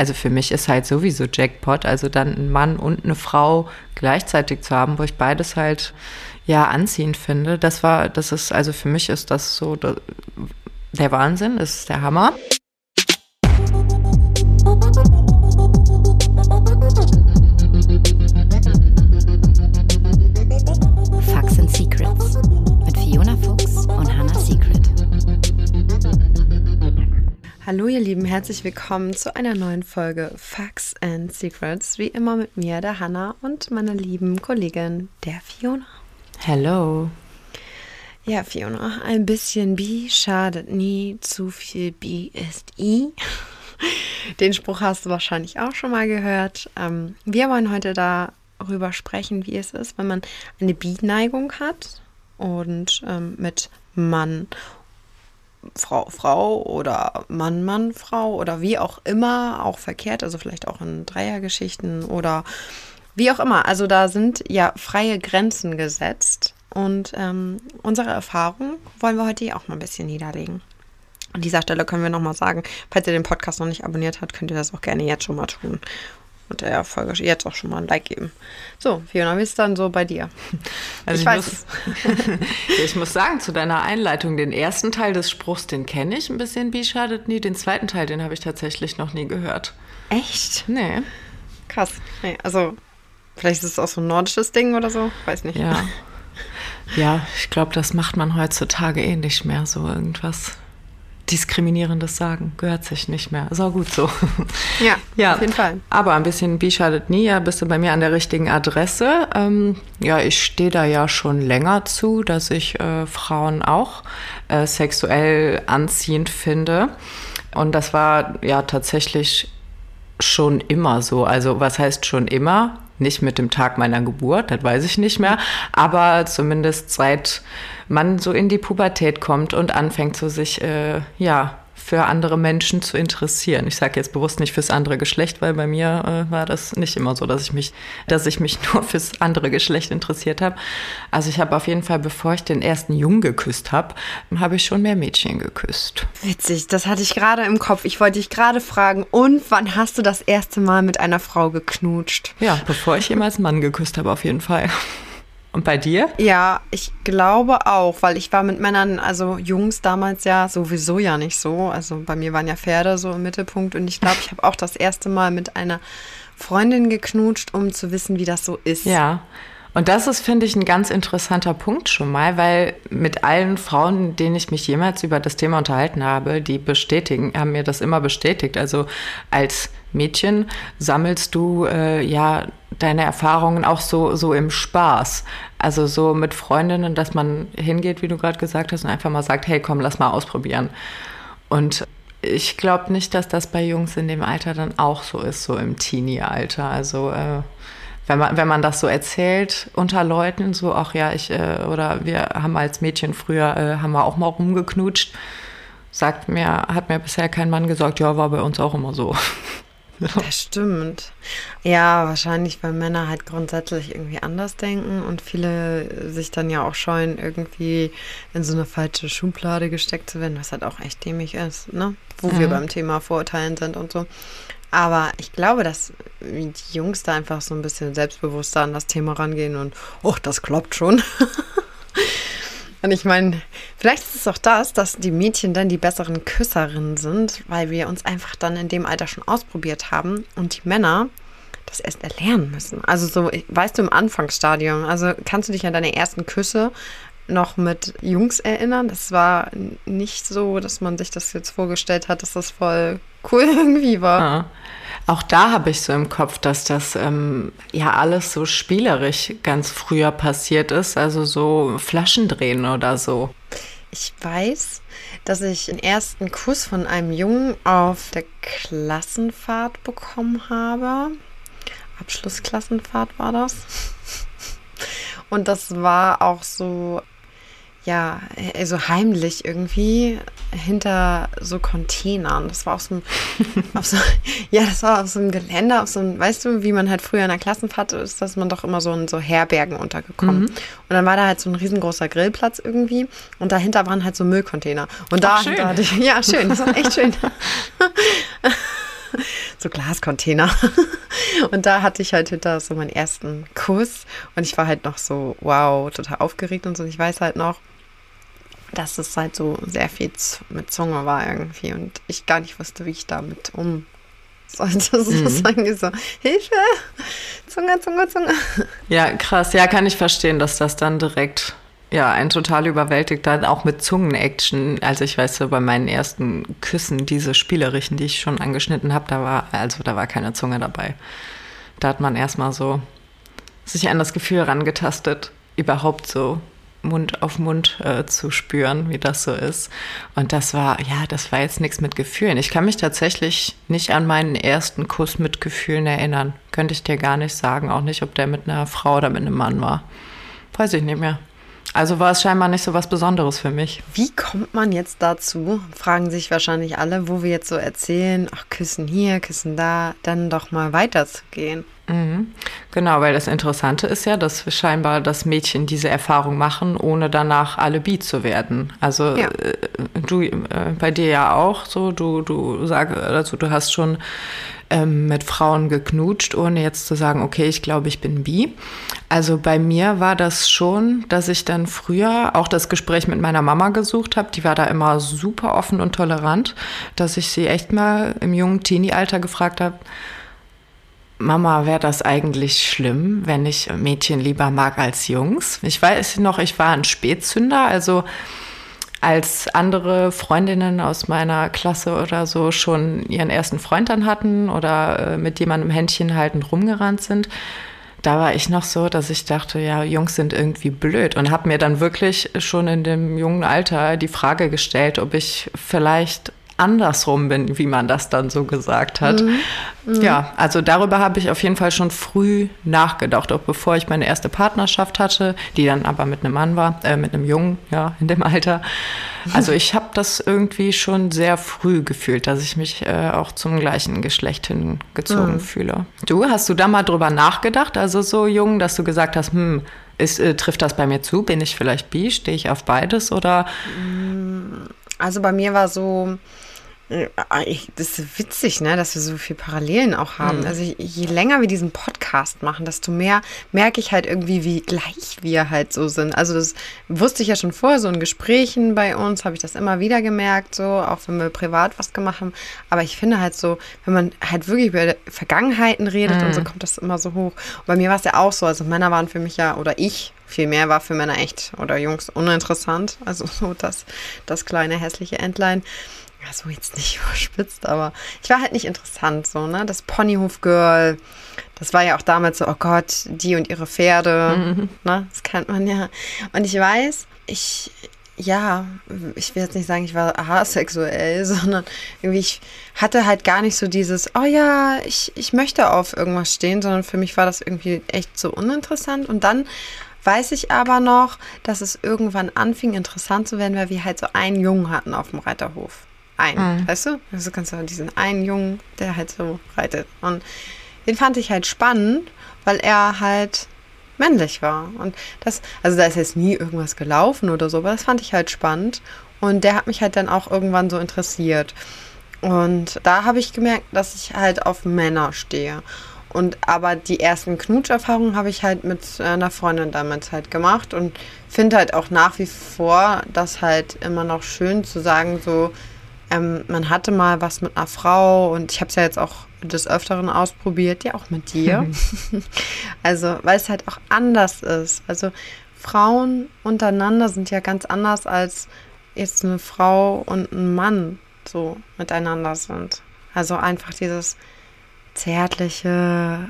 also für mich ist halt sowieso Jackpot, also dann ein Mann und eine Frau gleichzeitig zu haben, wo ich beides halt ja anziehend finde. Das war, das ist, also für mich ist das so der Wahnsinn, ist der Hammer. Hallo ihr Lieben, herzlich willkommen zu einer neuen Folge Facts and Secrets. Wie immer mit mir, der Hanna und meiner lieben Kollegin, der Fiona. Hello. Ja, Fiona, ein bisschen Bi schadet nie, zu viel Bi ist I. Den Spruch hast du wahrscheinlich auch schon mal gehört. Ähm, wir wollen heute darüber sprechen, wie es ist, wenn man eine Bi-Neigung hat und ähm, mit Mann Frau, Frau oder Mann, Mann, Frau oder wie auch immer, auch verkehrt, also vielleicht auch in Dreiergeschichten oder wie auch immer. Also da sind ja freie Grenzen gesetzt und ähm, unsere Erfahrung wollen wir heute auch mal ein bisschen niederlegen. An dieser Stelle können wir nochmal sagen, falls ihr den Podcast noch nicht abonniert habt, könnt ihr das auch gerne jetzt schon mal tun und der Folge jetzt auch schon mal ein Like geben. So, Fiona, wie ist dann so bei dir? Also ich, ich weiß. Muss, ich muss sagen, zu deiner Einleitung, den ersten Teil des Spruchs, den kenne ich ein bisschen, wie schadet nie. Den zweiten Teil, den habe ich tatsächlich noch nie gehört. Echt? Nee. Krass. Nee, also, vielleicht ist es auch so ein nordisches Ding oder so. Weiß nicht. Ja. Ja, ich glaube, das macht man heutzutage eh nicht mehr, so irgendwas diskriminierendes sagen. Gehört sich nicht mehr. Ist auch gut so. Ja, ja. auf jeden Fall. Aber ein bisschen Bi schadet nie. Ja, bist du bei mir an der richtigen Adresse. Ähm, ja, ich stehe da ja schon länger zu, dass ich äh, Frauen auch äh, sexuell anziehend finde. Und das war ja tatsächlich schon immer so. Also was heißt schon immer? Nicht mit dem Tag meiner Geburt, das weiß ich nicht mehr, aber zumindest seit man so in die Pubertät kommt und anfängt so sich, äh, ja, für andere Menschen zu interessieren. Ich sage jetzt bewusst nicht fürs andere Geschlecht, weil bei mir äh, war das nicht immer so, dass ich mich, dass ich mich nur fürs andere Geschlecht interessiert habe. Also ich habe auf jeden Fall, bevor ich den ersten Jungen geküsst habe, habe ich schon mehr Mädchen geküsst. Witzig, das hatte ich gerade im Kopf. Ich wollte dich gerade fragen, und wann hast du das erste Mal mit einer Frau geknutscht? Ja, bevor ich jemals einen Mann geküsst habe, auf jeden Fall. Und bei dir? Ja, ich glaube auch, weil ich war mit Männern, also Jungs damals ja sowieso ja nicht so. Also bei mir waren ja Pferde so im Mittelpunkt und ich glaube, ich habe auch das erste Mal mit einer Freundin geknutscht, um zu wissen, wie das so ist. Ja. Und das ist, finde ich, ein ganz interessanter Punkt schon mal, weil mit allen Frauen, denen ich mich jemals über das Thema unterhalten habe, die bestätigen, haben mir das immer bestätigt. Also als Mädchen sammelst du äh, ja deine Erfahrungen auch so, so im Spaß. Also so mit Freundinnen, dass man hingeht, wie du gerade gesagt hast, und einfach mal sagt, hey, komm, lass mal ausprobieren. Und ich glaube nicht, dass das bei Jungs in dem Alter dann auch so ist, so im Teenie-Alter. Also äh, wenn man, wenn man das so erzählt unter Leuten, so, ach ja, ich, äh, oder wir haben als Mädchen früher, äh, haben wir auch mal rumgeknutscht, sagt mir, hat mir bisher kein Mann gesagt, ja, war bei uns auch immer so. Das stimmt. Ja, wahrscheinlich, weil Männer halt grundsätzlich irgendwie anders denken und viele sich dann ja auch scheuen, irgendwie in so eine falsche Schublade gesteckt zu werden, was halt auch echt dämlich ist, ne? Wo mhm. wir beim Thema Vorurteilen sind und so. Aber ich glaube, dass die Jungs da einfach so ein bisschen selbstbewusster an das Thema rangehen und, oh, das klappt schon. Und ich meine, vielleicht ist es auch das, dass die Mädchen dann die besseren Küsserinnen sind, weil wir uns einfach dann in dem Alter schon ausprobiert haben und die Männer das erst erlernen müssen. Also so, weißt du, im Anfangsstadium, also kannst du dich an deine ersten Küsse noch mit Jungs erinnern? Das war nicht so, dass man sich das jetzt vorgestellt hat, dass das voll cool irgendwie war. Ja. Auch da habe ich so im Kopf, dass das ähm, ja alles so spielerisch ganz früher passiert ist, also so Flaschendrehen oder so. Ich weiß, dass ich den ersten Kuss von einem Jungen auf der Klassenfahrt bekommen habe. Abschlussklassenfahrt war das. Und das war auch so ja, also heimlich irgendwie hinter so Containern. Das war auf so einem, auf so, ja, das war auf so einem Geländer, auf so einem, weißt du, wie man halt früher in der Klassenfahrt ist, dass man doch immer so in so Herbergen untergekommen. Mhm. Und dann war da halt so ein riesengroßer Grillplatz irgendwie und dahinter waren halt so Müllcontainer. Und da hatte ich, ja, schön, das war echt schön. so Glascontainer. Und da hatte ich halt hinter so meinen ersten Kuss und ich war halt noch so, wow, total aufgeregt und so. Und ich weiß halt noch, dass es halt so sehr viel mit Zunge war irgendwie und ich gar nicht wusste, wie ich damit um sollte. So mhm. sagen so, Hilfe, Zunge, Zunge, Zunge. Ja, krass. Ja, kann ich verstehen, dass das dann direkt ja, ein total überwältigt, dann auch mit Zungen-Action. Also ich weiß so, bei meinen ersten Küssen, diese spielerischen, die ich schon angeschnitten habe, da war, also da war keine Zunge dabei. Da hat man erstmal so sich an das Gefühl rangetastet, überhaupt so Mund auf Mund äh, zu spüren, wie das so ist. Und das war, ja, das war jetzt nichts mit Gefühlen. Ich kann mich tatsächlich nicht an meinen ersten Kuss mit Gefühlen erinnern. Könnte ich dir gar nicht sagen, auch nicht, ob der mit einer Frau oder mit einem Mann war. Weiß ich nicht mehr. Also war es scheinbar nicht so was Besonderes für mich. Wie kommt man jetzt dazu, fragen sich wahrscheinlich alle, wo wir jetzt so erzählen, ach, küssen hier, küssen da, dann doch mal weiterzugehen. Mhm. Genau, weil das Interessante ist ja, dass scheinbar das Mädchen diese Erfahrung machen, ohne danach Alibi zu werden. Also ja. äh, du äh, bei dir ja auch so, du, du sag, also du hast schon ähm, mit Frauen geknutscht, ohne jetzt zu sagen, okay, ich glaube, ich bin bi. Also bei mir war das schon, dass ich dann früher auch das Gespräch mit meiner Mama gesucht habe. Die war da immer super offen und tolerant, dass ich sie echt mal im jungen Teenie-Alter gefragt habe, Mama, wäre das eigentlich schlimm, wenn ich Mädchen lieber mag als Jungs? Ich weiß noch, ich war ein Spätzünder, also als andere Freundinnen aus meiner Klasse oder so schon ihren ersten Freund dann hatten oder äh, mit jemandem Händchen haltend rumgerannt sind, da war ich noch so, dass ich dachte, ja, Jungs sind irgendwie blöd und habe mir dann wirklich schon in dem jungen Alter die Frage gestellt, ob ich vielleicht andersrum bin, wie man das dann so gesagt hat. Mhm. Mhm. Ja, also darüber habe ich auf jeden Fall schon früh nachgedacht, auch bevor ich meine erste Partnerschaft hatte, die dann aber mit einem Mann war, äh, mit einem Jungen, ja, in dem Alter. Also ich habe das irgendwie schon sehr früh gefühlt, dass ich mich äh, auch zum gleichen Geschlecht hingezogen mhm. fühle. Du, hast du da mal drüber nachgedacht, also so jung, dass du gesagt hast, hm, ist, äh, trifft das bei mir zu? Bin ich vielleicht bi? Stehe ich auf beides oder? Also bei mir war so, das ist witzig, ne, dass wir so viele Parallelen auch haben. Mhm. Also je länger wir diesen Podcast machen, desto mehr merke ich halt irgendwie, wie gleich wir halt so sind. Also das wusste ich ja schon vorher, so in Gesprächen bei uns habe ich das immer wieder gemerkt, so auch wenn wir privat was gemacht haben. Aber ich finde halt so, wenn man halt wirklich über Vergangenheiten redet mhm. und so, kommt das immer so hoch. Und bei mir war es ja auch so, also Männer waren für mich ja, oder ich vielmehr war für Männer echt oder Jungs uninteressant. Also so das, das kleine hässliche Entlein ja, so jetzt nicht überspitzt, aber ich war halt nicht interessant, so, ne? Das Ponyhof-Girl, das war ja auch damals so, oh Gott, die und ihre Pferde, mhm. ne? Das kennt man ja. Und ich weiß, ich, ja, ich will jetzt nicht sagen, ich war asexuell, sondern irgendwie, ich hatte halt gar nicht so dieses, oh ja, ich, ich möchte auf irgendwas stehen, sondern für mich war das irgendwie echt so uninteressant. Und dann weiß ich aber noch, dass es irgendwann anfing, interessant zu werden, weil wir halt so einen Jungen hatten auf dem Reiterhof ein, mhm. weißt du? Also kannst du diesen einen Jungen, der halt so reitet. Und den fand ich halt spannend, weil er halt männlich war. Und das, also da ist jetzt nie irgendwas gelaufen oder so, aber das fand ich halt spannend. Und der hat mich halt dann auch irgendwann so interessiert. Und da habe ich gemerkt, dass ich halt auf Männer stehe. Und aber die ersten Knutscherfahrungen habe ich halt mit einer Freundin damals halt gemacht und finde halt auch nach wie vor das halt immer noch schön zu sagen, so, ähm, man hatte mal was mit einer Frau und ich habe es ja jetzt auch des Öfteren ausprobiert, ja auch mit dir. also, weil es halt auch anders ist. Also, Frauen untereinander sind ja ganz anders als jetzt eine Frau und ein Mann so miteinander sind. Also einfach dieses zärtliche,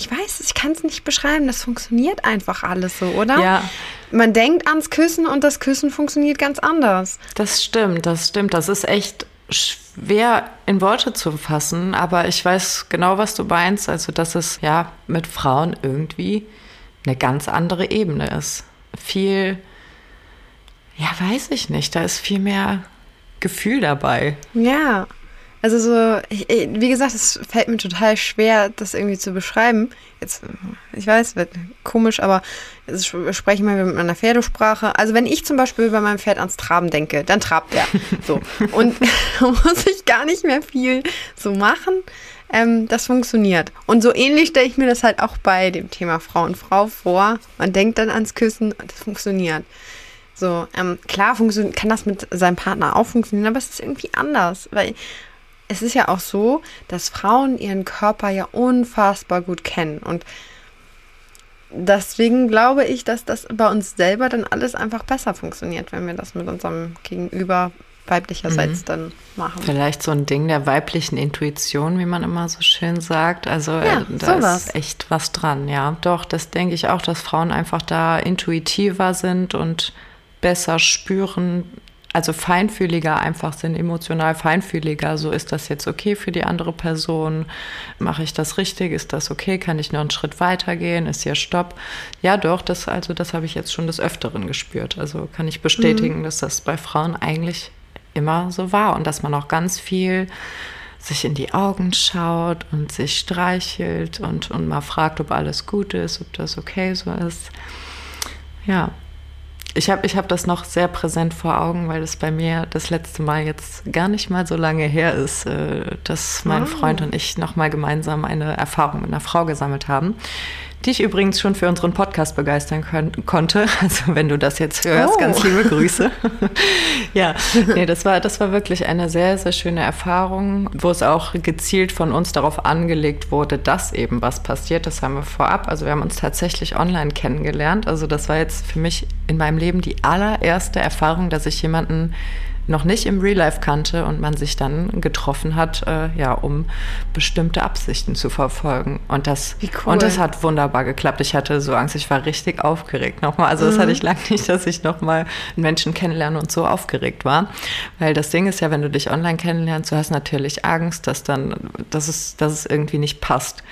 ich weiß, ich kann es nicht beschreiben, das funktioniert einfach alles so, oder? Ja. Man denkt ans Küssen und das Küssen funktioniert ganz anders. Das stimmt, das stimmt. Das ist echt schwer in Worte zu fassen, aber ich weiß genau, was du meinst. Also, dass es ja mit Frauen irgendwie eine ganz andere Ebene ist. Viel, ja, weiß ich nicht, da ist viel mehr Gefühl dabei. Ja, Also so, ich, wie gesagt, es fällt mir total schwer, das irgendwie zu beschreiben. Jetzt, ich weiß, wird komisch, aber jetzt spreche ich mal mit meiner Pferdesprache. Also wenn ich zum Beispiel bei meinem Pferd ans Traben denke, dann trabt er. So. Und da muss ich gar nicht mehr viel so machen. Ähm, das funktioniert. Und so ähnlich stelle ich mir das halt auch bei dem Thema Frau und Frau vor. Man denkt dann ans Küssen und das funktioniert. So, ähm, klar kann das mit seinem Partner auch funktionieren, aber es ist irgendwie anders, weil es ist ja auch so, dass Frauen ihren Körper ja unfassbar gut kennen. Und deswegen glaube ich, dass das bei uns selber dann alles einfach besser funktioniert, wenn wir das mit unserem Gegenüber weiblicherseits mhm. dann machen. Vielleicht so ein Ding der weiblichen Intuition, wie man immer so schön sagt. Also ja, äh, da sowas. ist echt was dran, ja. Doch, das denke ich auch, dass Frauen einfach da intuitiver sind und besser spüren, also feinfühliger einfach sind, emotional feinfühliger. So ist das jetzt okay für die andere Person? Mache ich das richtig? Ist das okay? Kann ich noch einen Schritt weiter gehen? Ist hier Stopp? Ja, doch, das, also das habe ich jetzt schon des Öfteren gespürt. Also kann ich bestätigen, mhm. dass das bei Frauen eigentlich immer so war und dass man auch ganz viel sich in die Augen schaut und sich streichelt und, und mal fragt, ob alles gut ist, ob das okay so ist. Ja, ich habe ich hab das noch sehr präsent vor Augen, weil es bei mir das letzte Mal jetzt gar nicht mal so lange her ist, äh, dass mein oh. Freund und ich nochmal gemeinsam eine Erfahrung mit einer Frau gesammelt haben, die ich übrigens schon für unseren Podcast begeistern können, konnte. Also wenn du das jetzt hörst, oh. ganz liebe Grüße. ja, nee, das war, das war wirklich eine sehr, sehr schöne Erfahrung, wo es auch gezielt von uns darauf angelegt wurde, dass eben was passiert. Das haben wir vorab. Also wir haben uns tatsächlich online kennengelernt. Also das war jetzt für mich in meinem Leben die allererste Erfahrung, dass ich jemanden noch nicht im Real Life kannte und man sich dann getroffen hat, äh, ja, um bestimmte Absichten zu verfolgen. Und das, cool. und das hat wunderbar geklappt. Ich hatte so Angst, ich war richtig aufgeregt nochmal. Also das mhm. hatte ich lange nicht, dass ich nochmal einen Menschen kennenlerne und so aufgeregt war. Weil das Ding ist ja, wenn du dich online kennenlernst, du hast natürlich Angst, dass dann, dass es, dass es irgendwie nicht passt.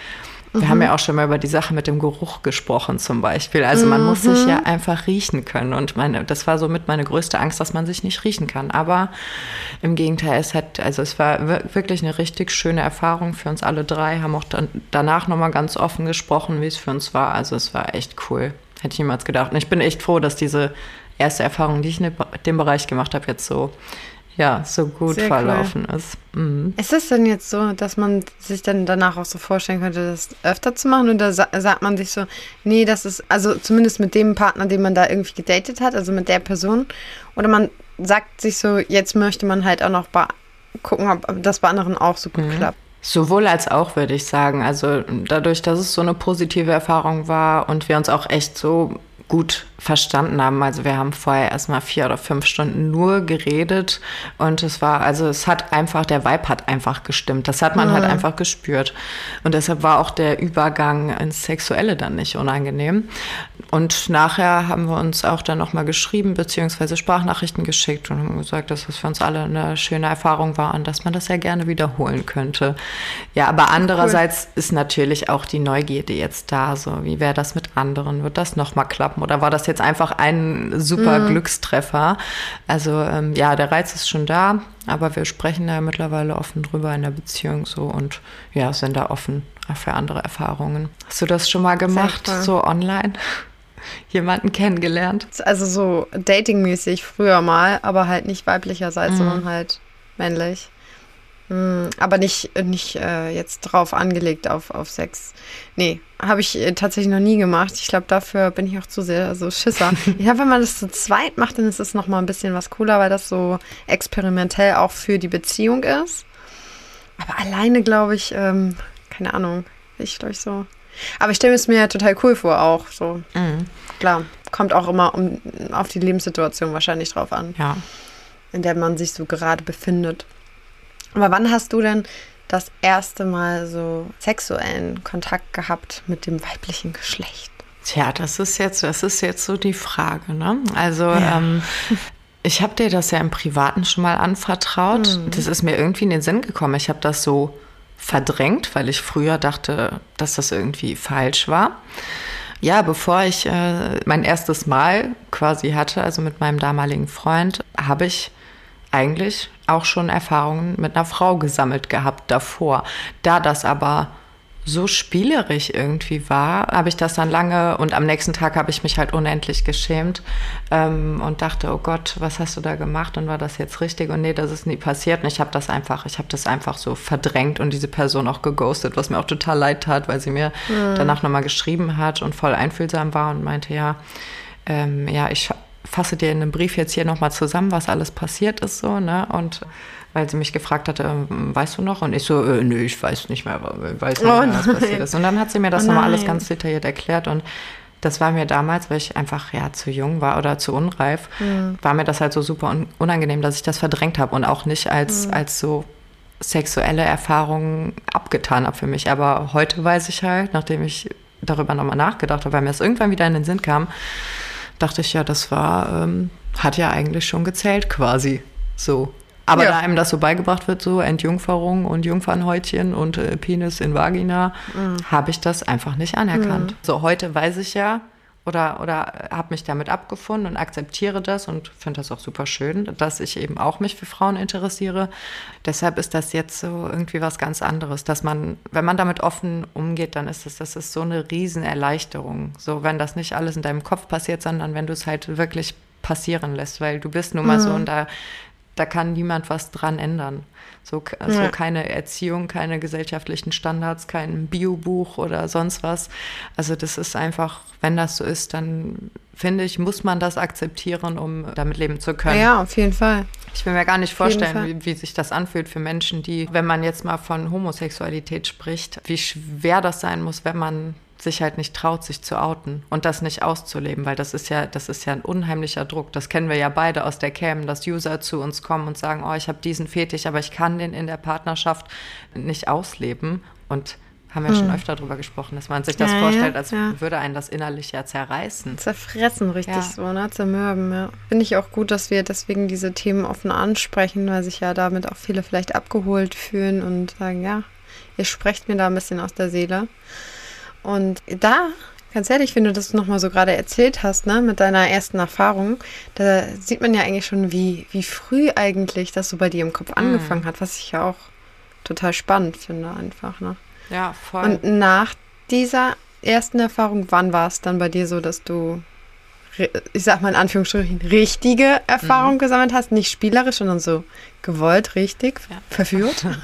Wir mhm. haben ja auch schon mal über die Sache mit dem Geruch gesprochen zum Beispiel. Also man mhm. muss sich ja mhm. einfach riechen können. Und meine, das war somit meine größte Angst, dass man sich nicht riechen kann. Aber im Gegenteil, es hat, also es war wirklich eine richtig schöne Erfahrung für uns alle drei. Haben auch dann, danach nochmal ganz offen gesprochen, wie es für uns war. Also es war echt cool. Hätte ich niemals gedacht. Und ich bin echt froh, dass diese erste Erfahrung, die ich in dem Bereich gemacht habe, jetzt so ja, so gut Sehr verlaufen cool. ist. Mhm. Ist es denn jetzt so, dass man sich dann danach auch so vorstellen könnte, das öfter zu machen? Oder sa sagt man sich so, nee, das ist, also zumindest mit dem Partner, den man da irgendwie gedatet hat, also mit der Person, oder man sagt sich so, jetzt möchte man halt auch noch gucken, ob das bei anderen auch so gut mhm. klappt. Sowohl als auch, würde ich sagen. Also dadurch, dass es so eine positive Erfahrung war und wir uns auch echt so gut verstanden haben. Also wir haben vorher erstmal vier oder fünf Stunden nur geredet und es war, also es hat einfach, der Vibe hat einfach gestimmt. Das hat man halt mhm. halt einfach gespürt. Und deshalb war auch der Übergang ins Sexuelle dann nicht unangenehm. Und nachher haben wir uns auch dann nochmal geschrieben, beziehungsweise Sprachnachrichten geschickt und haben gesagt, dass es für uns alle eine schöne Erfahrung war und dass man das ja gerne wiederholen könnte. Ja, aber andererseits cool. ist natürlich auch die Neugierde jetzt da. So, wie wäre das mit anderen? Wird das nochmal klappen? Oder war das jetzt einfach ein super mhm. Glückstreffer. Also ähm, ja, der Reiz ist schon da, aber wir sprechen da mittlerweile offen drüber in der Beziehung so und ja, sind da offen für andere Erfahrungen. Hast du das schon mal gemacht, so online? Jemanden kennengelernt? Also so datingmäßig früher mal, aber halt nicht weiblicherseits, mhm. sondern halt männlich. Hm, aber nicht, nicht äh, jetzt drauf angelegt auf, auf Sex. Nee, habe ich äh, tatsächlich noch nie gemacht. Ich glaube, dafür bin ich auch zu sehr so Schisser. ich glaube, wenn man das zu zweit macht, dann ist es nochmal ein bisschen was cooler, weil das so experimentell auch für die Beziehung ist. Aber alleine, glaube ich, ähm, keine Ahnung, ich glaube ich so. Aber ich stelle es mir total cool vor, auch so. Mhm. Klar, kommt auch immer um, auf die Lebenssituation wahrscheinlich drauf an. Ja. In der man sich so gerade befindet. Aber wann hast du denn das erste Mal so sexuellen Kontakt gehabt mit dem weiblichen Geschlecht? Tja, das ist jetzt, das ist jetzt so die Frage, ne? Also, ja. ähm, ich habe dir das ja im Privaten schon mal anvertraut. Mhm. Das ist mir irgendwie in den Sinn gekommen. Ich habe das so verdrängt, weil ich früher dachte, dass das irgendwie falsch war. Ja, bevor ich äh, mein erstes Mal quasi hatte, also mit meinem damaligen Freund, habe ich eigentlich auch schon Erfahrungen mit einer Frau gesammelt gehabt davor. Da das aber so spielerisch irgendwie war, habe ich das dann lange und am nächsten Tag habe ich mich halt unendlich geschämt ähm, und dachte, oh Gott, was hast du da gemacht und war das jetzt richtig? Und nee, das ist nie passiert. Und ich habe das einfach, ich habe das einfach so verdrängt und diese Person auch geghostet, was mir auch total leid tat, weil sie mir mhm. danach nochmal geschrieben hat und voll einfühlsam war und meinte, ja, ähm, ja, ich fasse dir in einem Brief jetzt hier nochmal zusammen, was alles passiert ist, so, ne? Und weil sie mich gefragt hatte, ähm, weißt du noch? Und ich so, äh, nö, ich weiß nicht mehr, weiß nicht mehr, oh was passiert ist. Und dann hat sie mir das oh nochmal alles ganz detailliert erklärt und das war mir damals, weil ich einfach ja zu jung war oder zu unreif, mhm. war mir das halt so super unangenehm, dass ich das verdrängt habe und auch nicht als, mhm. als so sexuelle Erfahrungen abgetan habe für mich. Aber heute weiß ich halt, nachdem ich darüber nochmal nachgedacht habe, weil mir das irgendwann wieder in den Sinn kam, dachte ich ja, das war, ähm, hat ja eigentlich schon gezählt quasi. So. Aber ja. da einem das so beigebracht wird, so Entjungferung und Jungfernhäutchen und äh, Penis in Vagina, mhm. habe ich das einfach nicht anerkannt. Mhm. So, heute weiß ich ja, oder, oder habe mich damit abgefunden und akzeptiere das und finde das auch super schön, dass ich eben auch mich für Frauen interessiere. Deshalb ist das jetzt so irgendwie was ganz anderes, dass man, wenn man damit offen umgeht, dann ist es, das ist so eine Riesenerleichterung. So, wenn das nicht alles in deinem Kopf passiert, sondern wenn du es halt wirklich passieren lässt, weil du bist nun mal mhm. so und da da kann niemand was dran ändern. So, also ja. keine Erziehung, keine gesellschaftlichen Standards, kein Biobuch oder sonst was. Also das ist einfach, wenn das so ist, dann finde ich, muss man das akzeptieren, um damit leben zu können. Ja, auf jeden Fall. Ich will mir gar nicht vorstellen, wie, wie, sich das anfühlt für Menschen, die, wenn man jetzt mal von Homosexualität spricht, wie schwer das sein muss, wenn man sich halt nicht traut, sich zu outen und das nicht auszuleben, weil das ist ja, das ist ja ein unheimlicher Druck. Das kennen wir ja beide aus der Cam, dass User zu uns kommen und sagen, oh, ich habe diesen Fetisch, aber ich kann den in der Partnerschaft nicht ausleben. Und haben wir hm. schon öfter darüber gesprochen, dass man sich das ja, vorstellt, als ja. würde einen das innerlich ja zerreißen. Zerfressen, richtig ja. so, ne? Zermürben, ja. Finde ich auch gut, dass wir deswegen diese Themen offen ansprechen, weil sich ja damit auch viele vielleicht abgeholt fühlen und sagen, ja, ihr sprecht mir da ein bisschen aus der Seele. Und da, ganz ehrlich, wenn du das nochmal so gerade erzählt hast, ne, mit deiner ersten Erfahrung, da sieht man ja eigentlich schon, wie, wie früh eigentlich das so bei dir im Kopf mhm. angefangen hat, was ich ja auch total spannend finde, einfach, ne? Ja, voll. Und nach dieser ersten Erfahrung, wann war es dann bei dir so, dass du ich sag mal in Anführungsstrichen, richtige Erfahrung mhm. gesammelt hast, nicht spielerisch, sondern so gewollt, richtig, ja. verführt.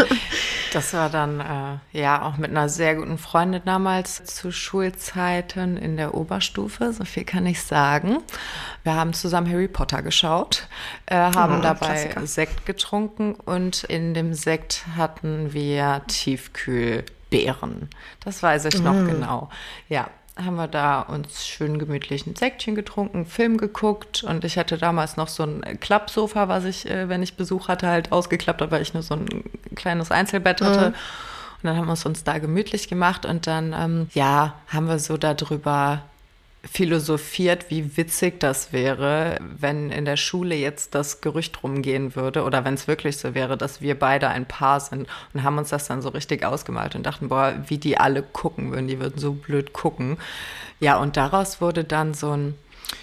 Das war dann äh, ja auch mit einer sehr guten Freundin damals zu Schulzeiten in der Oberstufe, so viel kann ich sagen. Wir haben zusammen Harry Potter geschaut, äh, haben oh, dabei Klassiker. Sekt getrunken und in dem Sekt hatten wir Tiefkühlbeeren. Das weiß ich mhm. noch genau. Ja, haben wir da uns schön gemütlich ein Säckchen getrunken, Film geguckt und ich hatte damals noch so ein Klappsofa, was ich, äh, wenn ich Besuch hatte, halt ausgeklappt habe, weil ich nur so ein kleines Einzelbett hatte. Mhm. Und dann haben wir es uns da gemütlich gemacht und dann, ähm, ja, haben wir so darüber philosophiert, wie witzig das wäre, wenn in der Schule jetzt das Gerücht rumgehen würde oder wenn es wirklich so wäre, dass wir beide ein Paar sind und haben uns das dann so richtig ausgemalt und dachten, boah, wie die alle gucken würden, die würden so blöd gucken. Ja, und daraus wurde dann so ein,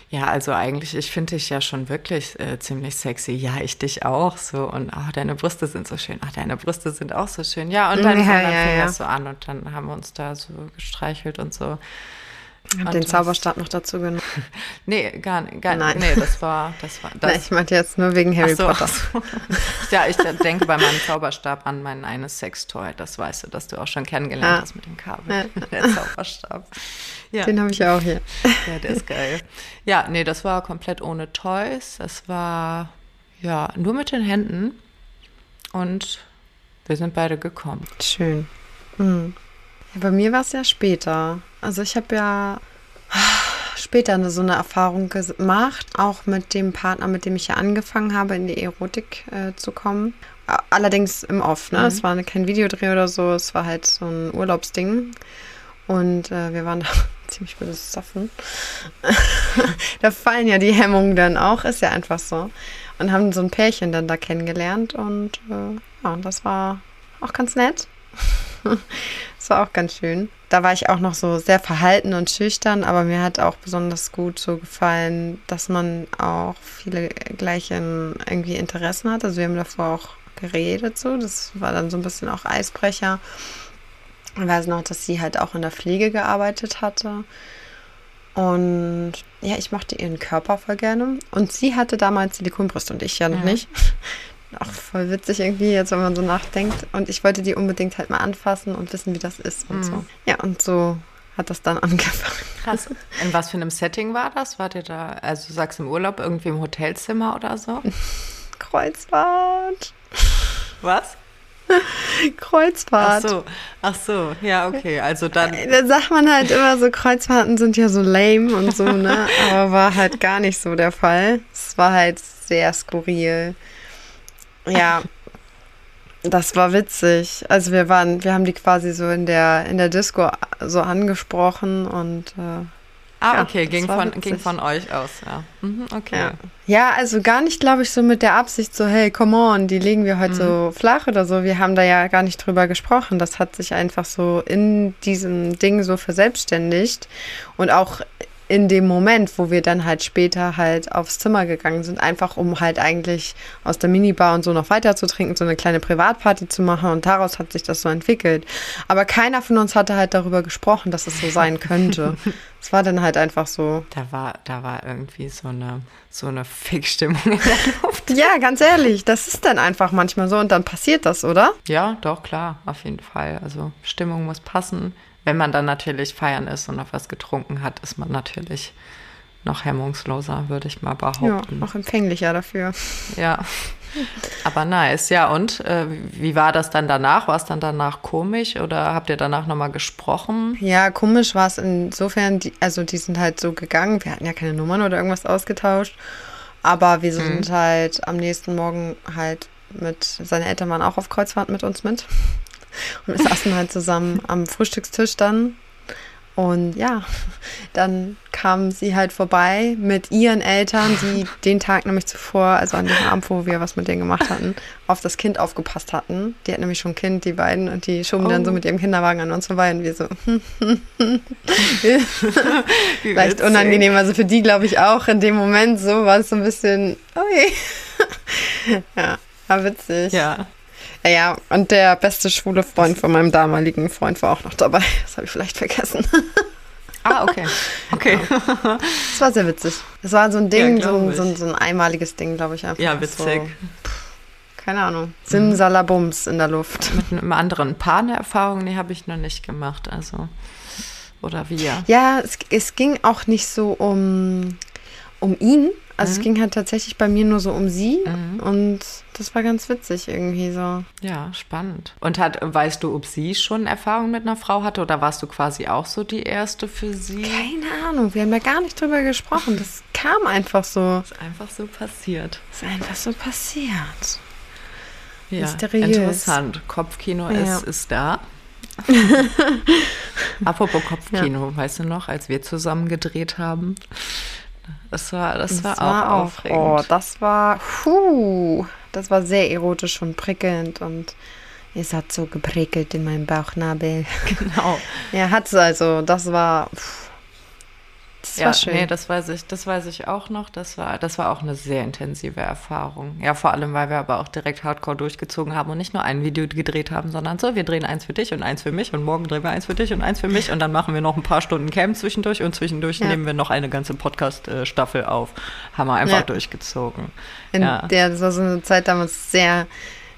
ja, also eigentlich, ich finde dich ja schon wirklich äh, ziemlich sexy. Ja, ich dich auch so. Und ach, deine Brüste sind so schön. Ach, deine Brüste sind auch so schön. Ja, und dann, ja, dann ja, fing ja. das so an und dann haben wir uns da so gestreichelt und so. Ich habe den Zauberstab noch dazu genommen. nee, gar, gar Nein. Nee, das war. Das war das. Nein, ich meinte jetzt nur wegen Harry so, Potter. So. ja, ich denke bei meinem Zauberstab an mein eines Sextoy. Das weißt du, dass du auch schon kennengelernt ah. hast mit dem Kabel. Ja. Der Zauberstab. Ja. Den habe ich auch hier. Ja, der ist geil. Ja, nee, das war komplett ohne Toys. Das war ja nur mit den Händen. Und wir sind beide gekommen. Schön. Mhm. Ja, bei mir war es ja später. Also ich habe ja später eine, so eine Erfahrung gemacht, auch mit dem Partner, mit dem ich ja angefangen habe, in die Erotik äh, zu kommen. Allerdings im Off, ne? Mhm. Es war kein Videodreh oder so, es war halt so ein Urlaubsding. Und äh, wir waren da ziemlich besoffen. da fallen ja die Hemmungen dann auch, ist ja einfach so. Und haben so ein Pärchen dann da kennengelernt und äh, ja, das war auch ganz nett. das war auch ganz schön. Da war ich auch noch so sehr verhalten und schüchtern, aber mir hat auch besonders gut so gefallen, dass man auch viele gleiche irgendwie Interessen hat. Also wir haben davor auch geredet so. Das war dann so ein bisschen auch Eisbrecher. Ich weiß noch, dass sie halt auch in der Pflege gearbeitet hatte. Und ja, ich mochte ihren Körper voll gerne. Und sie hatte damals Silikonbrüste und ich ja noch ja. nicht. Auch voll witzig irgendwie, jetzt wenn man so nachdenkt. Und ich wollte die unbedingt halt mal anfassen und wissen, wie das ist und mhm. so. Ja, und so hat das dann angefangen. Krass. In was für einem Setting war das? Wart ihr da, also du sagst im Urlaub, irgendwie im Hotelzimmer oder so? Kreuzfahrt. Was? Kreuzfahrt. Ach so, ach so, ja, okay. Also dann. Da sagt man halt immer so, Kreuzfahrten sind ja so lame und so, ne? Aber war halt gar nicht so der Fall. Es war halt sehr skurril. Ja. Das war witzig. Also wir waren, wir haben die quasi so in der, in der Disco so angesprochen und äh, Ah, ja, okay, ging von, ging von euch aus, ja. Mhm, okay. Ja. ja. also gar nicht, glaube ich, so mit der Absicht, so, hey, come on, die legen wir heute mhm. so flach oder so. Wir haben da ja gar nicht drüber gesprochen. Das hat sich einfach so in diesem Ding so verselbstständigt. Und auch in dem Moment, wo wir dann halt später halt aufs Zimmer gegangen sind, einfach um halt eigentlich aus der Minibar und so noch weiter zu trinken, so eine kleine Privatparty zu machen und daraus hat sich das so entwickelt. Aber keiner von uns hatte halt darüber gesprochen, dass es so sein könnte. Es war dann halt einfach so. Da war, da war irgendwie so eine, so eine Fickstimmung in der Luft. ja, ganz ehrlich, das ist dann einfach manchmal so und dann passiert das, oder? Ja, doch, klar, auf jeden Fall. Also Stimmung muss passen wenn man dann natürlich feiern ist und noch was getrunken hat, ist man natürlich noch hemmungsloser, würde ich mal behaupten. Ja, noch empfänglicher dafür. Ja. Aber nice. Ja, und äh, wie war das dann danach? War es dann danach komisch oder habt ihr danach nochmal gesprochen? Ja, komisch war es insofern, die, also die sind halt so gegangen. Wir hatten ja keine Nummern oder irgendwas ausgetauscht. Aber wir sind mhm. halt am nächsten Morgen halt mit, seine Eltern waren auch auf Kreuzfahrt mit uns mit. Und wir saßen halt zusammen am Frühstückstisch dann. Und ja, dann kam sie halt vorbei mit ihren Eltern, die den Tag nämlich zuvor, also an dem Abend, wo wir was mit denen gemacht hatten, auf das Kind aufgepasst hatten. Die hat nämlich schon ein Kind, die beiden, und die schoben oh. dann so oh. mit ihrem Kinderwagen an uns vorbei und wir so. Leicht unangenehm. Also für die, glaube ich, auch in dem Moment so war es so ein bisschen, ui. ja, war witzig. Ja. Ja, und der beste schwule Freund von meinem damaligen Freund war auch noch dabei. Das habe ich vielleicht vergessen. Ah, okay. Okay. Ja. Das war sehr witzig. Das war so ein Ding, ja, so, so, so, ein einmaliges Ding, glaube ich. Einfach. Ja, witzig. So, keine Ahnung. Simsalabums in der Luft. Mit einem anderen Paar eine Erfahrung, nee, habe ich noch nicht gemacht. Also, oder wie? Ja, es, es ging auch nicht so um, um ihn, also mhm. es ging halt tatsächlich bei mir nur so um sie mhm. und das war ganz witzig irgendwie so. Ja, spannend. Und hat, weißt du, ob sie schon Erfahrung mit einer Frau hatte oder warst du quasi auch so die erste für sie? Keine Ahnung, wir haben ja gar nicht drüber gesprochen. Das kam einfach so. ist einfach so passiert. ist einfach so passiert. Ja, Mysteriös. interessant. Kopfkino ja. ist, ist da. Apropos Kopfkino, ja. weißt du noch, als wir zusammen gedreht haben? Das war, das, das war, war auch aufregend. Oh, das war, puh, das war sehr erotisch und prickelnd und es hat so geprickelt in meinem Bauchnabel. Genau. ja, hat es also. Das war, pff, das ja, war schön. Nee, das weiß ich, das weiß ich auch noch. Das war, das war auch eine sehr intensive Erfahrung. Ja, vor allem, weil wir aber auch direkt Hardcore durchgezogen haben und nicht nur ein Video gedreht haben, sondern so, wir drehen eins für dich und eins für mich und morgen drehen wir eins für dich und eins für mich und dann machen wir noch ein paar Stunden Camp zwischendurch und zwischendurch ja. nehmen wir noch eine ganze Podcast-Staffel auf. Haben wir einfach ja. durchgezogen. In ja. der, das war so eine Zeit damals sehr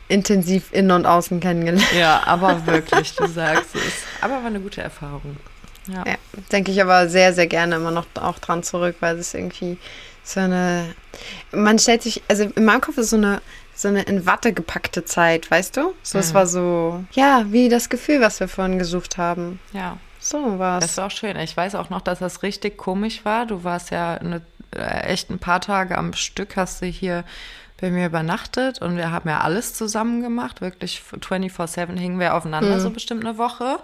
intensiv innen und außen kennengelernt. Ja, aber wirklich, du sagst es. Aber war eine gute Erfahrung. Ja. ja denke ich aber sehr, sehr gerne immer noch auch dran zurück, weil es irgendwie so eine. Man stellt sich, also in meinem Kopf ist so eine so eine in Watte gepackte Zeit, weißt du? So, mhm. es war so, ja, wie das Gefühl, was wir vorhin gesucht haben. Ja. So war es. Das war auch schön. Ich weiß auch noch, dass das richtig komisch war. Du warst ja eine, äh, echt ein paar Tage am Stück, hast du hier bei mir übernachtet und wir haben ja alles zusammen gemacht. Wirklich 24-7 hingen wir aufeinander, mhm. so bestimmt eine Woche.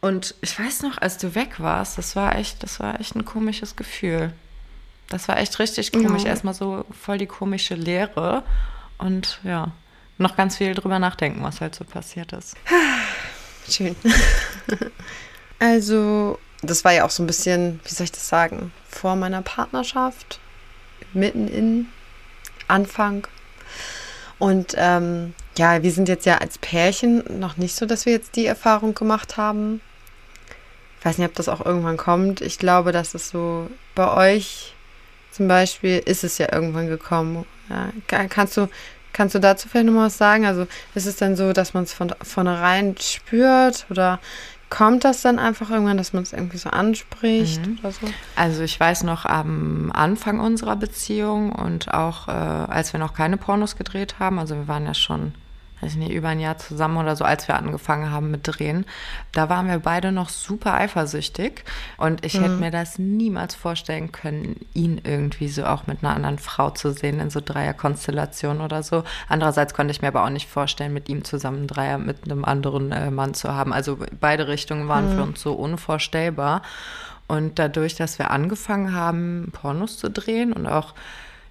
Und ich weiß noch, als du weg warst, das war echt, das war echt ein komisches Gefühl. Das war echt richtig komisch. Ja. Erstmal so voll die komische Leere und ja, noch ganz viel drüber nachdenken, was halt so passiert ist. schön. also, das war ja auch so ein bisschen, wie soll ich das sagen, vor meiner Partnerschaft, mitten in Anfang. Und ähm, ja, wir sind jetzt ja als Pärchen noch nicht so, dass wir jetzt die Erfahrung gemacht haben. Ich weiß nicht, ob das auch irgendwann kommt. Ich glaube, dass es so bei euch zum Beispiel ist es ja irgendwann gekommen. Ja, kannst du Kannst du dazu vielleicht nochmal was sagen? Also ist es denn so, dass man es von vornherein spürt oder kommt das dann einfach irgendwann, dass man es irgendwie so anspricht mhm. oder so? Also ich weiß noch am Anfang unserer Beziehung und auch äh, als wir noch keine Pornos gedreht haben, also wir waren ja schon weiß ich nicht, über ein Jahr zusammen oder so, als wir angefangen haben mit Drehen. Da waren wir beide noch super eifersüchtig und ich mhm. hätte mir das niemals vorstellen können, ihn irgendwie so auch mit einer anderen Frau zu sehen in so Dreierkonstellationen oder so. Andererseits konnte ich mir aber auch nicht vorstellen, mit ihm zusammen Dreier mit einem anderen äh, Mann zu haben. Also beide Richtungen waren mhm. für uns so unvorstellbar. Und dadurch, dass wir angefangen haben, Pornos zu drehen und auch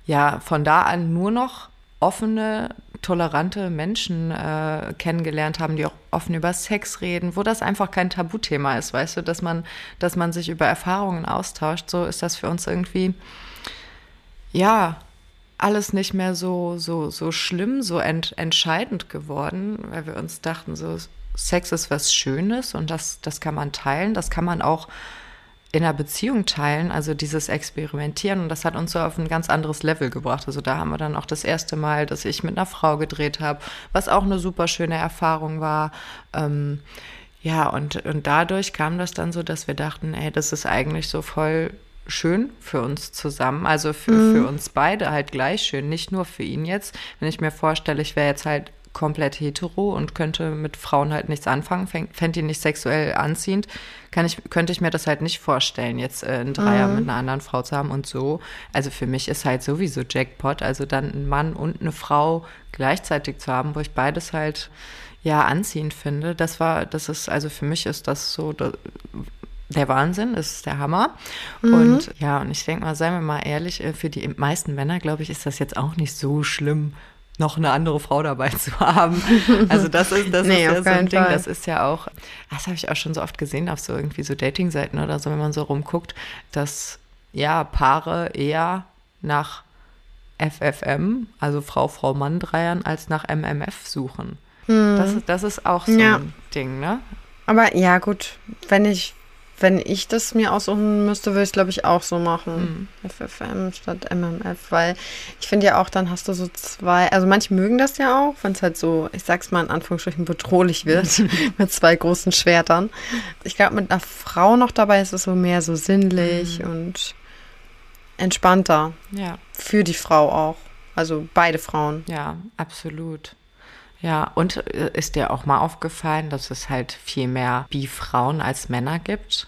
ja von da an nur noch offene, tolerante Menschen äh, kennengelernt haben, die auch offen über Sex reden, wo das einfach kein Tabuthema ist, weißt du, dass man, dass man sich über Erfahrungen austauscht, so ist das für uns irgendwie, ja, alles nicht mehr so, so, so schlimm, so ent, entscheidend geworden, weil wir uns dachten, so, Sex ist was Schönes und das, das kann man teilen, das kann man auch in einer Beziehung teilen, also dieses Experimentieren, und das hat uns so auf ein ganz anderes Level gebracht. Also da haben wir dann auch das erste Mal, dass ich mit einer Frau gedreht habe, was auch eine super schöne Erfahrung war. Ähm, ja, und, und dadurch kam das dann so, dass wir dachten, ey, das ist eigentlich so voll schön für uns zusammen, also für, mhm. für uns beide halt gleich schön, nicht nur für ihn jetzt. Wenn ich mir vorstelle, ich wäre jetzt halt komplett hetero und könnte mit Frauen halt nichts anfangen, fände ihn nicht sexuell anziehend, kann ich, könnte ich mir das halt nicht vorstellen, jetzt äh, einen Dreier mhm. mit einer anderen Frau zu haben und so. Also für mich ist halt sowieso Jackpot, also dann einen Mann und eine Frau gleichzeitig zu haben, wo ich beides halt ja anziehend finde. Das war, das ist, also für mich ist das so, der Wahnsinn, das ist der Hammer. Mhm. Und ja, und ich denke mal, seien wir mal ehrlich, äh, für die meisten Männer, glaube ich, ist das jetzt auch nicht so schlimm, noch eine andere Frau dabei zu haben. Also das ist, das nee, ist ja so ein Ding, Fall. das ist ja auch, das habe ich auch schon so oft gesehen auf so irgendwie so Dating-Seiten oder so, wenn man so rumguckt, dass ja Paare eher nach FFM, also Frau, Frau, Mann Dreiern, als nach MMF suchen. Hm. Das, das ist auch so ja. ein Ding, ne? Aber ja, gut, wenn ich wenn ich das mir aussuchen müsste, würde ich es, glaube ich, auch so machen. Mhm. FFM statt MMF, weil ich finde ja auch, dann hast du so zwei, also manche mögen das ja auch, wenn es halt so, ich sag's mal in Anführungsstrichen, bedrohlich wird, mit zwei großen Schwertern. Ich glaube, mit einer Frau noch dabei ist es so mehr so sinnlich mhm. und entspannter. Ja. Für die Frau auch. Also beide Frauen. Ja, absolut. Ja, und äh, ist dir auch mal aufgefallen, dass es halt viel mehr Bi-Frauen als Männer gibt?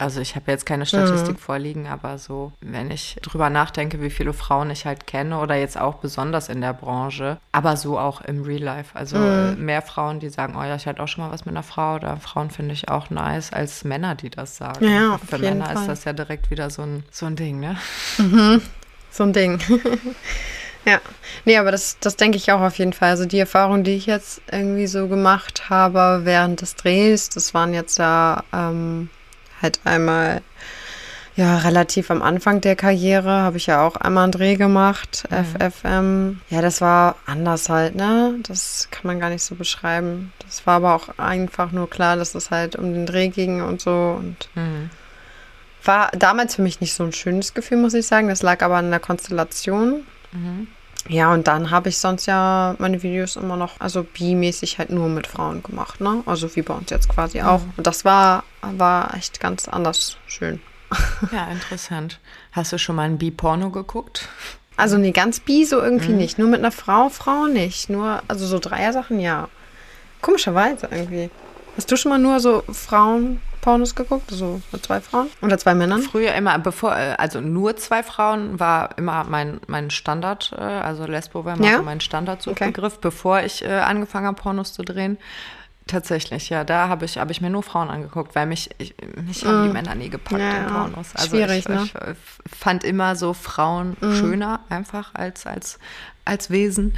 Also ich habe jetzt keine Statistik mhm. vorliegen, aber so, wenn ich drüber nachdenke, wie viele Frauen ich halt kenne oder jetzt auch besonders in der Branche, aber so auch im Real Life. Also mhm. mehr Frauen, die sagen, oh ja, ich hatte auch schon mal was mit einer Frau oder Frauen finde ich auch nice, als Männer, die das sagen. Ja, Für Männer Fall. ist das ja direkt wieder so ein, so ein Ding, ne? Mhm. So ein Ding. Ja, nee, aber das, das denke ich auch auf jeden Fall. Also die Erfahrung, die ich jetzt irgendwie so gemacht habe während des Drehs, das waren jetzt ja ähm, halt einmal ja relativ am Anfang der Karriere, habe ich ja auch einmal einen Dreh gemacht, mhm. FFM. Ja, das war anders halt, ne? Das kann man gar nicht so beschreiben. Das war aber auch einfach nur klar, dass es halt um den Dreh ging und so und mhm. war damals für mich nicht so ein schönes Gefühl, muss ich sagen. Das lag aber an der Konstellation. Mhm. Ja, und dann habe ich sonst ja meine Videos immer noch, also bi-mäßig halt nur mit Frauen gemacht, ne? Also wie bei uns jetzt quasi auch. Mhm. Und das war, war echt ganz anders schön. Ja, interessant. Hast du schon mal ein Bi-Porno geguckt? Also nee, ganz bi so irgendwie mhm. nicht. Nur mit einer Frau, Frau nicht. Nur, also so Dreier-Sachen, ja. Komischerweise irgendwie. Hast du schon mal nur so Frauen Pornos geguckt, so mit zwei Frauen oder zwei Männern? Früher immer, bevor, äh, also nur zwei Frauen war immer mein, mein Standard, äh, also Lesbo war immer ja? so mein Standardsuchbegriff, okay. bevor ich äh, angefangen habe, Pornos zu drehen. Tatsächlich, ja, da habe ich, hab ich mir nur Frauen angeguckt, weil mich, ich, mich mm. haben die Männer nie gepackt ja, in Pornos. Also Schwierig, ich, ne? ich fand immer so Frauen mm. schöner einfach als, als, als Wesen.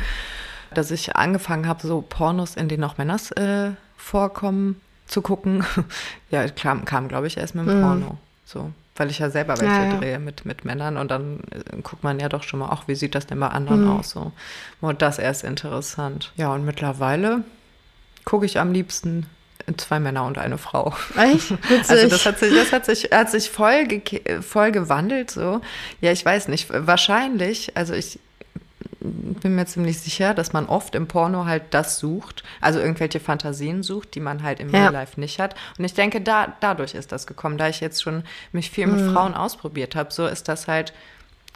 Dass ich angefangen habe, so Pornos, in denen auch Männer äh, vorkommen, zu gucken. ja, kam, kam glaube ich, erst mit dem Mhm. Porno. So, weil ich ja selber welche Ja, ja. drehe mit, mit Männern und dann äh, guckt man ja doch schon mal, ach, wie sieht das denn bei anderen Mhm. aus? So, und das erst interessant. Ja, und mittlerweile gucke ich am liebsten zwei Männer und eine Frau. Echt? Witzig. Also das hat sich, das hat sich, hat sich voll, voll gewandelt so. Ja, ich weiß nicht. Wahrscheinlich, also ich bin mir ziemlich sicher, dass man oft im Porno halt das sucht, also irgendwelche Fantasien sucht, die man halt im Ja. Real Life nicht hat. Und ich denke, da, dadurch ist das gekommen, da ich jetzt schon mich viel mit Mhm. Frauen ausprobiert habe, so ist das halt,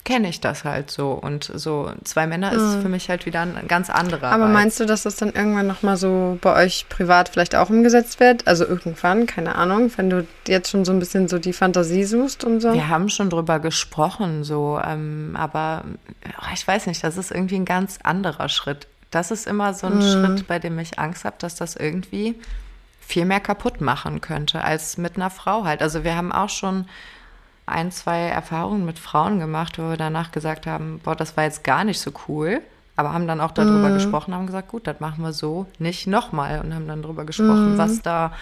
kenne ich das halt so. Und so zwei Männer ist für mich halt wieder ein ganz anderer. Mhm. Aber Reiz. meinst du, dass das dann irgendwann nochmal so bei euch privat vielleicht auch umgesetzt wird? Also irgendwann, keine Ahnung, wenn du jetzt schon so ein bisschen so die Fantasie suchst und so? Wir haben schon drüber gesprochen, so, ähm, aber oh, ich weiß nicht, das ist irgendwie ein ganz anderer Schritt. Das ist immer so ein Schritt, bei dem ich Angst habe, dass das irgendwie viel mehr kaputt machen könnte als mit einer Frau halt. Also wir haben auch schon ein, zwei Erfahrungen mit Frauen gemacht, wo wir danach gesagt haben, boah, das war jetzt gar nicht so cool. Aber haben dann auch darüber gesprochen, haben gesagt, gut, das machen wir so nicht nochmal und haben dann darüber gesprochen, was da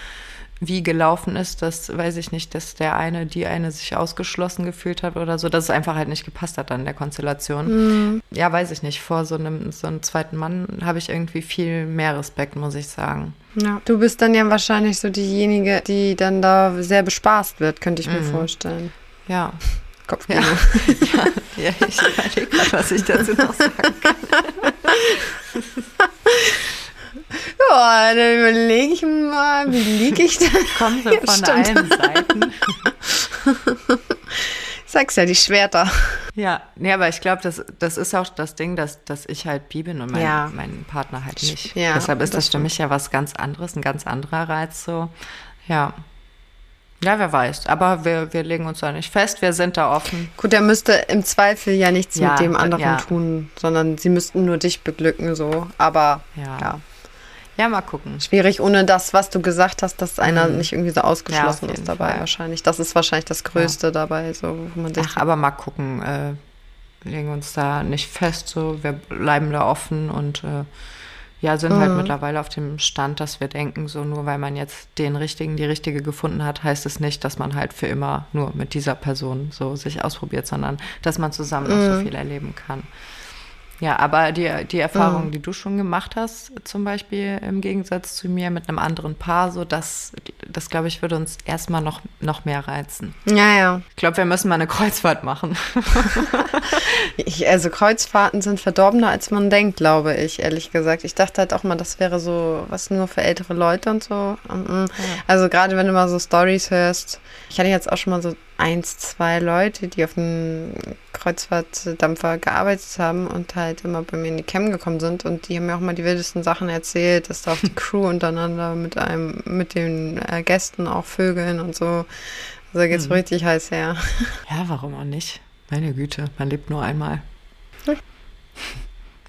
wie gelaufen ist, dass, weiß ich nicht, dass der eine, die eine sich ausgeschlossen gefühlt hat oder so, dass es einfach halt nicht gepasst hat in der Konstellation. Ja, weiß ich nicht. Vor so einem, so einem zweiten Mann habe ich irgendwie viel mehr Respekt, muss ich sagen. Ja. Du bist dann ja wahrscheinlich so diejenige, die dann da sehr bespaßt wird, könnte ich mir Mhm. vorstellen. Ja. Kopfkino. Ja, ja ich überlege gerade, was ich dazu noch sagen kann. Ja, dann überlege ich mal, wie liege ich da? Kommen sie Ja, von stimmt. allen Seiten. Ich sag's ja, die Schwerter. Ja, nee, aber ich glaube, das, das ist auch das Ding, dass, dass ich halt bi bin und mein, Ja. mein Partner halt nicht. Ja, Deshalb ist das das für mich ja was ganz anderes, ein ganz anderer Reiz so. Ja. Ja, wer weiß. Aber wir, wir legen uns da nicht fest, wir sind da offen. Gut, er müsste im Zweifel ja nichts Ja, mit dem anderen ja. tun, sondern sie müssten nur dich beglücken, so. Aber Ja. ja, Ja, mal gucken. schwierig ohne das, was du gesagt hast, dass einer nicht irgendwie so ausgeschlossen Mhm. Ist dabei Fall. wahrscheinlich. Das ist wahrscheinlich das Größte dabei, so, wo man sich Ach, aber mal gucken. Äh, wir legen uns da nicht fest, so. Wir bleiben da offen und äh, ja, sind halt mittlerweile auf dem Stand, dass wir denken, so nur weil man jetzt den richtigen, die richtige gefunden hat, heißt es nicht, dass man halt für immer nur mit dieser Person so sich ausprobiert, sondern dass man zusammen noch so viel erleben kann. Ja, aber die, die Erfahrung, die du schon gemacht hast, zum Beispiel im Gegensatz zu mir mit einem anderen Paar, so das, das glaube ich, würde uns erstmal noch, noch mehr reizen. Ja, ja. Ich glaube, wir müssen mal eine Kreuzfahrt machen. Ich, also Kreuzfahrten sind verdorbener, als man denkt, glaube ich, ehrlich gesagt. Ich dachte halt auch mal, das wäre so was nur für ältere Leute und so. Mhm. Also gerade wenn du mal so Stories hörst. Ich hatte jetzt auch schon mal so eins, zwei Leute, die auf einem Kreuzfahrtdampfer gearbeitet haben und halt immer bei mir in die Cam gekommen sind und die haben mir auch mal die wildesten Sachen erzählt, dass da auch die Crew untereinander mit einem, mit den äh, Gästen auch vögeln und so. Also da geht's richtig heiß her. Ja, warum auch nicht? Meine Güte, man lebt nur einmal.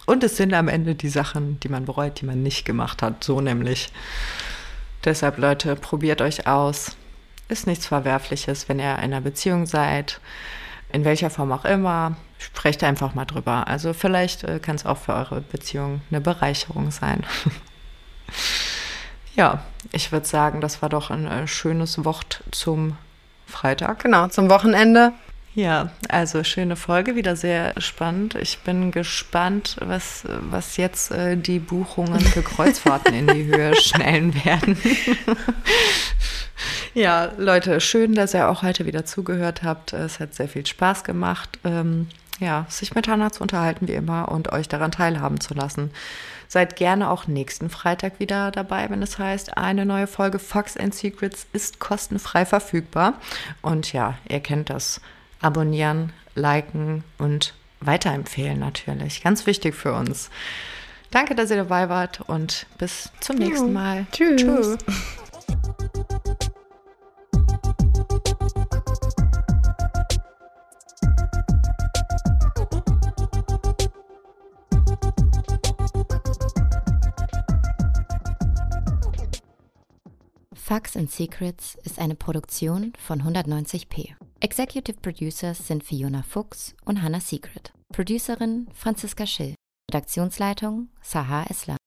Und es sind am Ende die Sachen, die man bereut, die man nicht gemacht hat. So nämlich. Deshalb, Leute, probiert euch aus. Ist nichts Verwerfliches, wenn ihr in einer Beziehung seid. In welcher Form auch immer. Sprecht einfach mal drüber. Also vielleicht äh, kann es auch für eure Beziehung eine Bereicherung sein. ja, ich würde sagen, das war doch ein äh, schönes Wort zum Freitag. Genau, zum Wochenende. Ja, also schöne Folge, wieder sehr spannend. Ich bin gespannt, was, was jetzt äh, die Buchungen für Kreuzfahrten in die Höhe schnellen werden. ja, Leute, schön, dass ihr auch heute wieder zugehört habt. Es hat sehr viel Spaß gemacht, ähm, ja, sich mit Hannah zu unterhalten wie immer und euch daran teilhaben zu lassen. Seid gerne auch nächsten Freitag wieder dabei, wenn es heißt, eine neue Folge Fox and Secrets ist kostenfrei verfügbar. Und ja, ihr kennt das. Abonnieren, liken und weiterempfehlen natürlich. Ganz wichtig für uns. Danke, dass ihr dabei wart und bis zum nächsten Mal. Tschüss. Tschö. Facts and Secrets ist eine Produktion von 190p. Executive Producers sind Fiona Fuchs und Hannah Secret. Producerin Franziska Schill. Redaktionsleitung Sahar Eslam.